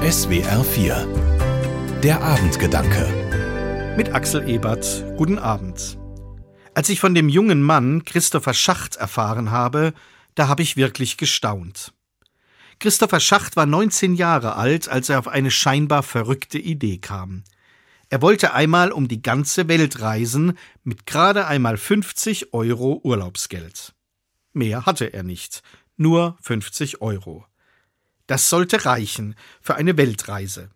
SWR 4 Der Abendgedanke Mit Axel Ebert. Guten Abend. Als ich von dem jungen Mann Christopher Schacht erfahren habe, da habe ich wirklich gestaunt. Christopher Schacht war 19 Jahre alt, als er auf eine scheinbar verrückte Idee kam. Er wollte einmal um die ganze Welt reisen mit gerade einmal 50 Euro Urlaubsgeld. Mehr hatte er nicht, nur 50 Euro. Das sollte reichen für eine Weltreise.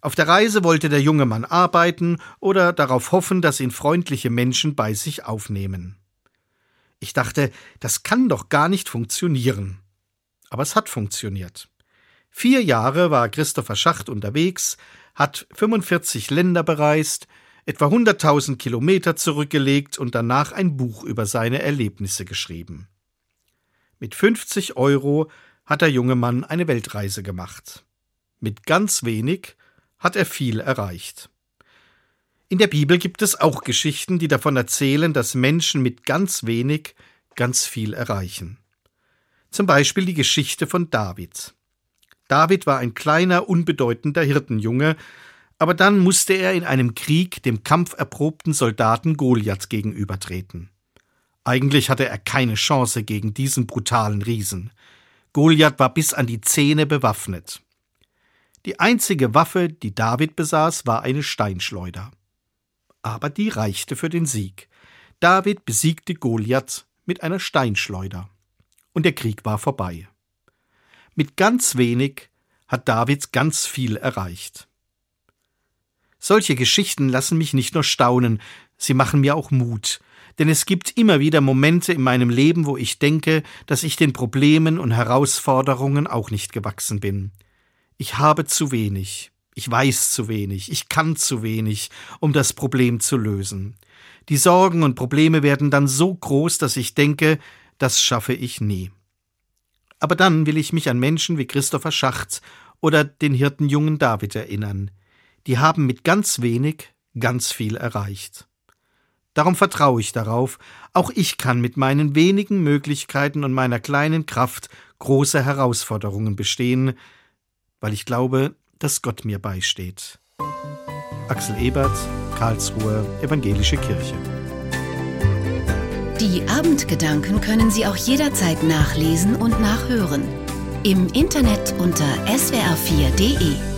Auf der Reise wollte der junge Mann arbeiten oder darauf hoffen, dass ihn freundliche Menschen bei sich aufnehmen. Ich dachte, das kann doch gar nicht funktionieren. Aber es hat funktioniert. Vier Jahre war Christopher Schacht unterwegs, hat 45 Länder bereist, etwa 100.000 Kilometer zurückgelegt und danach ein Buch über seine Erlebnisse geschrieben. Mit 50 Euro hat der junge Mann eine Weltreise gemacht. Mit ganz wenig hat er viel erreicht. In der Bibel gibt es auch Geschichten, die davon erzählen, dass Menschen mit ganz wenig ganz viel erreichen. Zum Beispiel die Geschichte von David. David war ein kleiner, unbedeutender Hirtenjunge, aber dann musste er in einem Krieg dem kampferprobten Soldaten Goliath gegenübertreten. Eigentlich hatte er keine Chance gegen diesen brutalen Riesen. Goliath war bis an die Zähne bewaffnet. Die einzige Waffe, die David besaß, war eine Steinschleuder. Aber die reichte für den Sieg. David besiegte Goliath mit einer Steinschleuder. Und der Krieg war vorbei. Mit ganz wenig hat David ganz viel erreicht. Solche Geschichten lassen mich nicht nur staunen, sie machen mir auch Mut, denn es gibt immer wieder Momente in meinem Leben, wo ich denke, dass ich den Problemen und Herausforderungen auch nicht gewachsen bin. Ich habe zu wenig, ich weiß zu wenig, ich kann zu wenig, um das Problem zu lösen. Die Sorgen und Probleme werden dann so groß, dass ich denke, das schaffe ich nie. Aber dann will ich mich an Menschen wie Christopher Schacht oder den Hirtenjungen David erinnern. Die haben mit ganz wenig ganz viel erreicht. Darum vertraue ich darauf, auch ich kann mit meinen wenigen Möglichkeiten und meiner kleinen Kraft große Herausforderungen bestehen, weil ich glaube, dass Gott mir beisteht. Axel Ebert, Karlsruhe, Evangelische Kirche. Die Abendgedanken können Sie auch jederzeit nachlesen und nachhören. Im Internet unter swr4.de.